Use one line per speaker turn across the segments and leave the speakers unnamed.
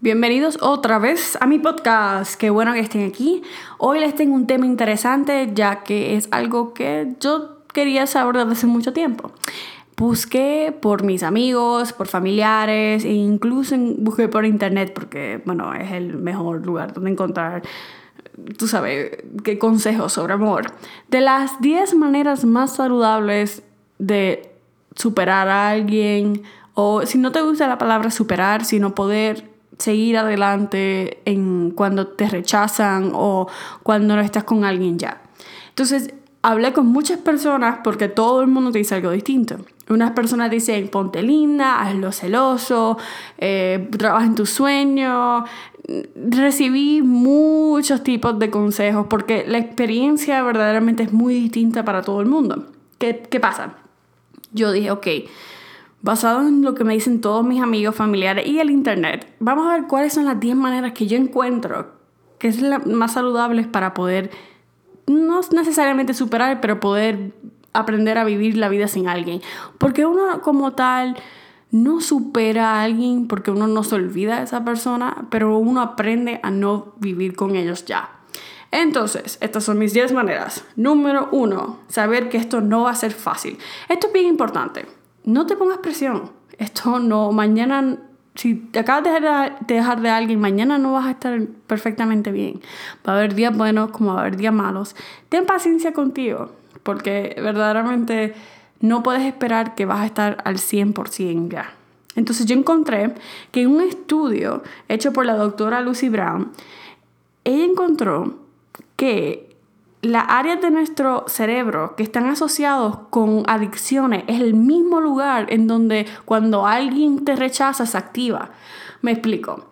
Bienvenidos otra vez a mi podcast. Qué bueno que estén aquí. Hoy les tengo un tema interesante ya que es algo que yo quería saber desde hace mucho tiempo. Busqué por mis amigos, por familiares e incluso busqué por internet porque, bueno, es el mejor lugar donde encontrar, tú sabes, qué consejos sobre amor. De las 10 maneras más saludables de superar a alguien o si no te gusta la palabra superar, sino poder seguir adelante en cuando te rechazan o cuando no estás con alguien ya. Entonces, hablé con muchas personas porque todo el mundo te dice algo distinto. Unas personas dicen, ponte linda, hazlo celoso, eh, trabaja en tu sueño. Recibí muchos tipos de consejos porque la experiencia verdaderamente es muy distinta para todo el mundo. ¿Qué, qué pasa? Yo dije, ok, basado en lo que me dicen todos mis amigos, familiares y el internet, vamos a ver cuáles son las 10 maneras que yo encuentro que es la más saludables para poder, no necesariamente superar, pero poder aprender a vivir la vida sin alguien. Porque uno como tal no supera a alguien porque uno no se olvida de esa persona, pero uno aprende a no vivir con ellos ya. Entonces, estas son mis 10 maneras. Número 1, saber que esto no va a ser fácil. Esto es bien importante no te pongas presión. Esto no, mañana, si te acabas de dejar de alguien, mañana no vas a estar perfectamente bien. Va a haber días buenos como va a haber días malos. Ten paciencia contigo, porque verdaderamente no puedes esperar que vas a estar al 100% ya. Entonces yo encontré que en un estudio hecho por la doctora Lucy Brown, ella encontró que las áreas de nuestro cerebro que están asociados con adicciones es el mismo lugar en donde cuando alguien te rechaza se activa. Me explico.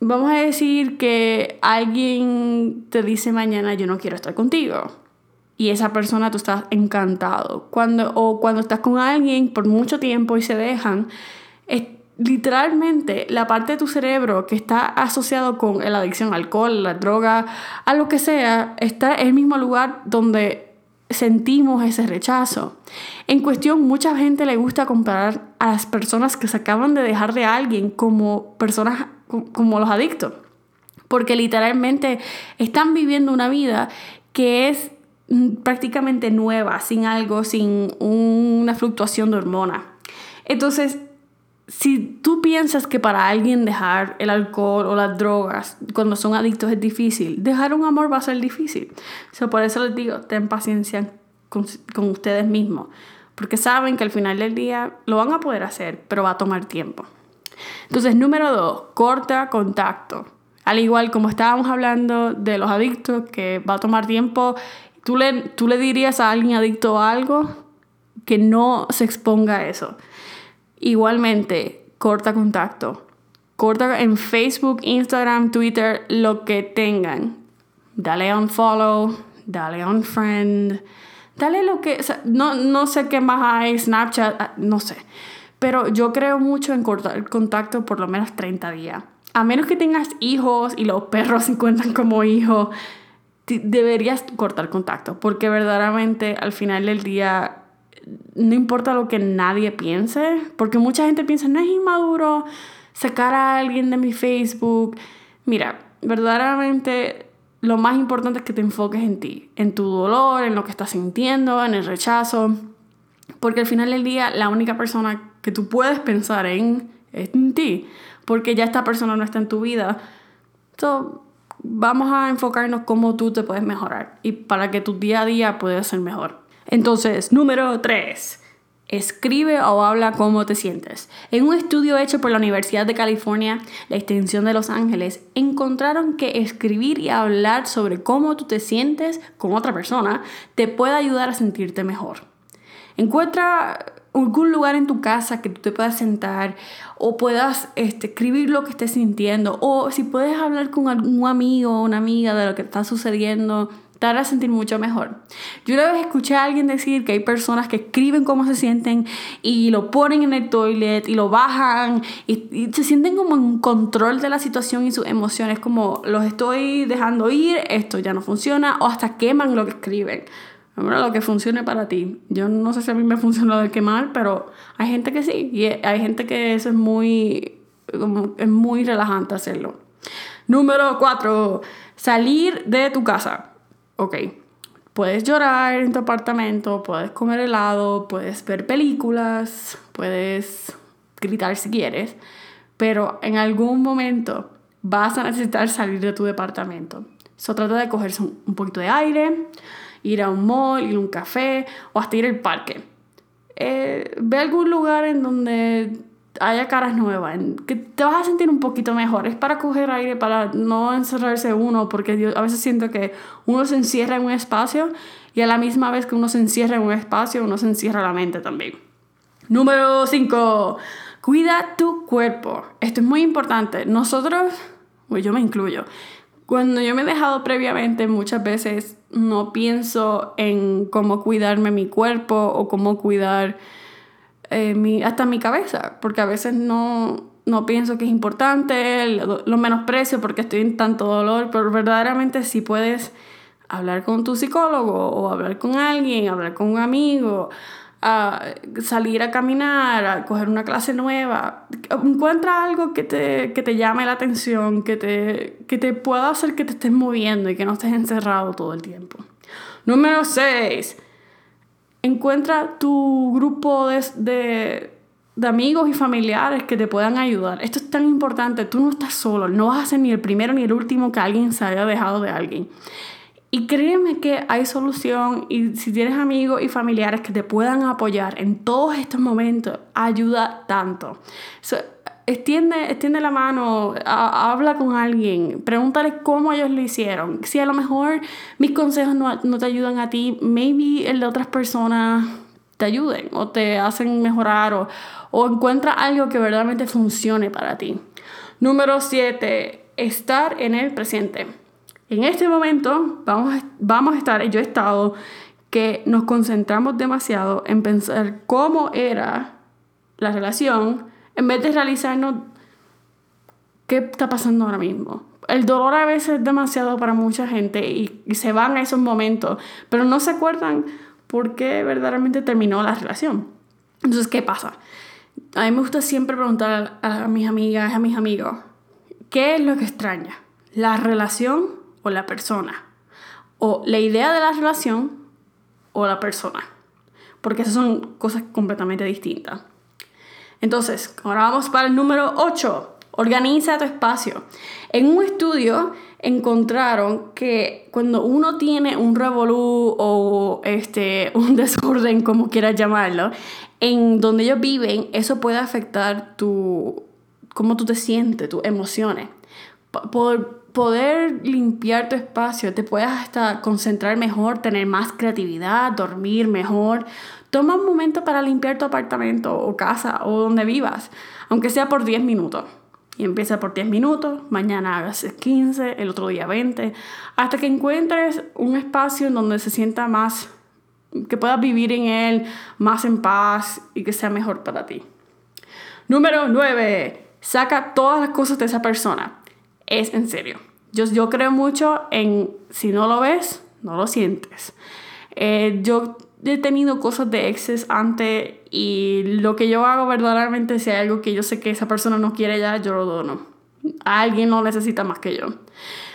Vamos a decir que alguien te dice mañana yo no quiero estar contigo. Y esa persona tú estás encantado. Cuando, o cuando estás con alguien por mucho tiempo y se dejan, literalmente la parte de tu cerebro que está asociado con la adicción al alcohol, la droga, a lo que sea, está en el mismo lugar donde sentimos ese rechazo. En cuestión, mucha gente le gusta comparar a las personas que se acaban de dejar de alguien como personas como los adictos, porque literalmente están viviendo una vida que es prácticamente nueva, sin algo, sin una fluctuación de hormonas. Entonces, si tú piensas que para alguien dejar el alcohol o las drogas cuando son adictos es difícil, dejar un amor va a ser difícil. O por eso les digo, ten paciencia con, con, ustedes mismos, porque saben que al final del día lo van a poder hacer, pero va a tomar tiempo. Entonces, número dos, corta contacto. Al igual como estábamos hablando de los adictos, que va a tomar tiempo, tú le, tú le dirías a alguien adicto a algo que no se exponga a eso. Igualmente, corta contacto. Corta en Facebook, Instagram, Twitter, lo que tengan. Dale un follow, dale un friend, dale lo que... no, no sé qué más hay, Snapchat, ah, no sé. Pero yo creo mucho en cortar contacto por lo menos 30 días. A menos que tengas hijos y los perros se cuentan como hijos, deberías cortar contacto. Porque verdaderamente al final del día no importa lo que nadie piense, porque mucha gente piensa, no es inmaduro sacar a alguien de mi Facebook. Mira, verdaderamente lo más importante es que te enfoques en ti, en tu dolor, en lo que estás sintiendo, en el rechazo, porque al final del día la única persona que tú puedes pensar en es en ti, porque ya esta persona no está en tu vida. Entonces, vamos a enfocarnos cómo tú te puedes mejorar y para que tu día a día pueda ser mejor. Entonces, número 3. Escribe o habla cómo te sientes. En un estudio hecho por la Universidad de California, la extensión de Los Ángeles, encontraron que escribir y hablar sobre cómo tú te sientes con otra persona te puede ayudar a sentirte mejor. Encuentra algún lugar en tu casa que tú te puedas sentar o puedas este, escribir lo que estés sintiendo o si puedes hablar con algún amigo o una amiga de lo que está sucediendo te hará sentir mucho mejor. Yo una vez escuché a alguien decir que hay personas que escriben cómo se sienten y lo ponen en el toilet y lo bajan y, y se sienten como en control de la situación y sus emociones, como los estoy dejando ir, esto ya no funciona, o hasta queman lo que escriben. Bueno, lo que funcione para ti. Yo no sé si a mí me funciona lo de quemar, pero hay gente que sí. Y hay gente que eso es muy, es muy relajante hacerlo. Número 4. Salir de tu casa. Ok. Puedes llorar en tu apartamento, puedes comer helado, puedes ver películas, puedes gritar si quieres, pero en algún momento vas a necesitar salir de tu departamento. Eso trata de cogerse un poquito de aire, ir a un mall, ir a un café o hasta ir al parque. Eh, ve algún lugar en donde haya caras nuevas, en que te vas a sentir un poquito mejor. Es para coger aire, para no encerrarse uno, porque a veces siento que uno se encierra en un espacio y a la misma vez que uno se encierra en un espacio, uno se encierra la mente también. Número 5. Cuida tu cuerpo. Esto es muy importante. Nosotros, pues yo me incluyo, cuando yo me he dejado previamente, muchas veces no pienso en cómo cuidarme mi cuerpo o cómo cuidar eh, mi, hasta mi cabeza, porque a veces no, no pienso que es importante, lo, menosprecio porque estoy en tanto dolor, pero verdaderamente si puedes hablar con tu psicólogo o hablar con alguien, hablar con un amigo, a salir a caminar, a coger una clase nueva. Encuentra algo que te, que te llame la atención, que te, que te pueda hacer que te estés moviendo y que no estés encerrado todo el tiempo. Número 6. Encuentra tu grupo de, de, de amigos y familiares que te puedan ayudar. Esto es tan importante. Tú no estás solo. No vas a ser ni el primero ni el último que alguien se haya dejado de alguien. Y créeme que hay solución y si tienes amigos y familiares que te puedan apoyar en todos estos momentos, ayuda tanto. So, extiende, extiende la mano, habla con alguien, pregúntale cómo ellos lo hicieron. Si a lo mejor mis consejos no, no te ayudan a ti, maybe el de otras personas te ayuden o te hacen mejorar o, o encuentra algo que verdaderamente funcione para ti. Número 7, estar en el presente. En este momento vamos a, vamos a estar, yo he estado, que nos concentramos demasiado en pensar cómo era la relación en vez de realizarnos qué está pasando ahora mismo. El dolor a veces es demasiado para mucha gente y, se van a esos momentos, pero no se acuerdan por qué verdaderamente terminó la relación. Entonces, ¿qué pasa? A mí me gusta siempre preguntar a, a mis amigas, a mis amigos, ¿qué es lo que extraña? ¿La relación o la persona. O la idea de la relación o la persona. Porque esas son cosas completamente distintas. Entonces, ahora vamos para el número 8. Organiza tu espacio. En un estudio encontraron que cuando uno tiene un revolú o este, un desorden, como quieras llamarlo, en donde ellos viven, eso puede afectar tu, cómo tú te sientes, tus emociones. Por, poder limpiar tu espacio, te puedes hasta concentrar mejor, tener más creatividad, dormir mejor. Toma un momento para limpiar tu apartamento o casa o donde vivas, aunque sea por 10 minutos. Y empieza por 10 minutos, mañana hagas 15, el otro día 20, hasta que encuentres un espacio en donde se sienta más, que puedas vivir en él más en paz y que sea mejor para ti. Número 9. Saca todas las cosas de esa persona es en serio. Yo, yo creo mucho en si no lo ves, no lo sientes. Eh, yo he tenido cosas de exes antes y lo que yo hago verdaderamente, si hay algo que yo sé que esa persona no quiere ya, yo lo dono. Alguien lo necesita más que yo.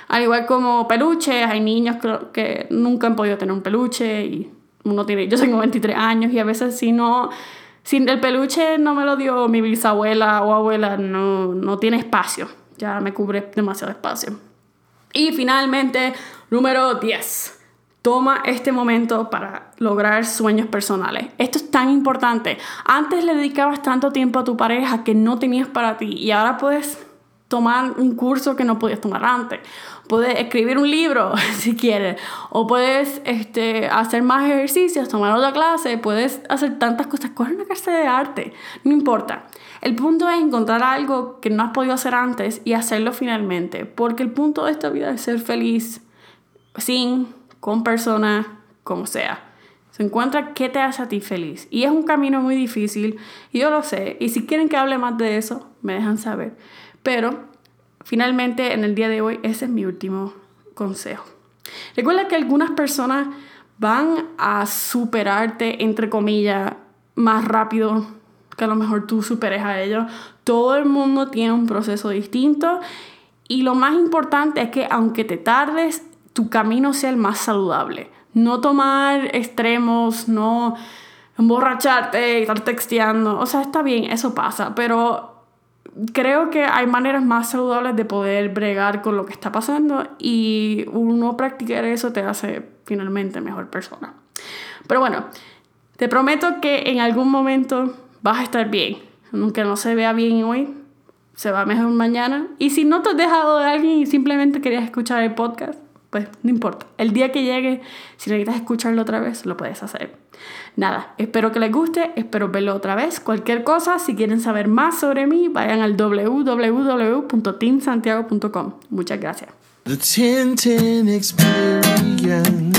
Al igual como peluches, hay niños que nunca han podido tener un peluche y uno tiene, yo tengo 23 años y a veces si no, si el peluche no me lo dio mi bisabuela o abuela, no, no tiene espacio ya me cubre demasiado espacio. Y finalmente, número 10. Toma este momento para lograr sueños personales. Esto es tan importante. Antes le dedicabas tanto tiempo a tu pareja que no tenías para ti y ahora puedes tomar un curso que no podías tomar antes. Puedes escribir un libro si quieres. O puedes este, hacer más ejercicios, tomar otra clase. Puedes hacer tantas cosas. Coge una clase de arte. No importa. El punto es encontrar algo que no has podido hacer antes y hacerlo finalmente. Porque el punto de esta vida es ser feliz sin con personas, como sea. Se encuentra qué te hace a ti feliz. Y es un camino muy difícil, y yo lo sé. Y si quieren que hable más de eso, me dejan saber. Pero finalmente, en el día de hoy, ese es mi último consejo. Recuerda que algunas personas van a superarte, entre comillas, más rápido que a lo mejor tú superes a ellos. Todo el mundo tiene un proceso distinto y lo más importante es que aunque te tardes, tu camino sea el más saludable. No tomar extremos, no emborracharte y estar texteando. O sea, está bien, eso pasa, pero creo que hay maneras más saludables de poder bregar con lo que está pasando y uno practicar eso te hace finalmente mejor persona. Pero bueno, te prometo que en algún momento vas a estar bien. Aunque no se vea bien hoy, se va mejor mañana. Y si no te has dejado de alguien y simplemente querías escuchar el podcast, pues no importa. El día que llegue, si necesitas escucharlo otra vez, lo puedes hacer. Nada, espero que les guste, espero verlo otra vez. Cualquier cosa, si quieren saber más sobre mí, vayan al www.teamsantiago.com. Muchas gracias.
The Tintin Experience.